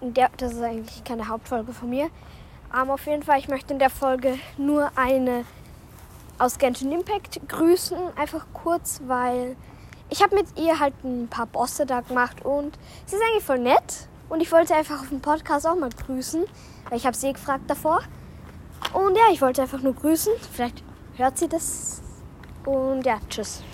Der, das ist eigentlich keine Hauptfolge von mir. Aber auf jeden Fall, ich möchte in der Folge nur eine aus Genshin Impact grüßen. Einfach kurz, weil ich habe mit ihr halt ein paar Bosse da gemacht und sie ist eigentlich voll nett. Und ich wollte einfach auf dem Podcast auch mal grüßen, weil ich habe sie gefragt davor. Und ja, ich wollte einfach nur grüßen. Vielleicht hört sie das. Und ja, tschüss.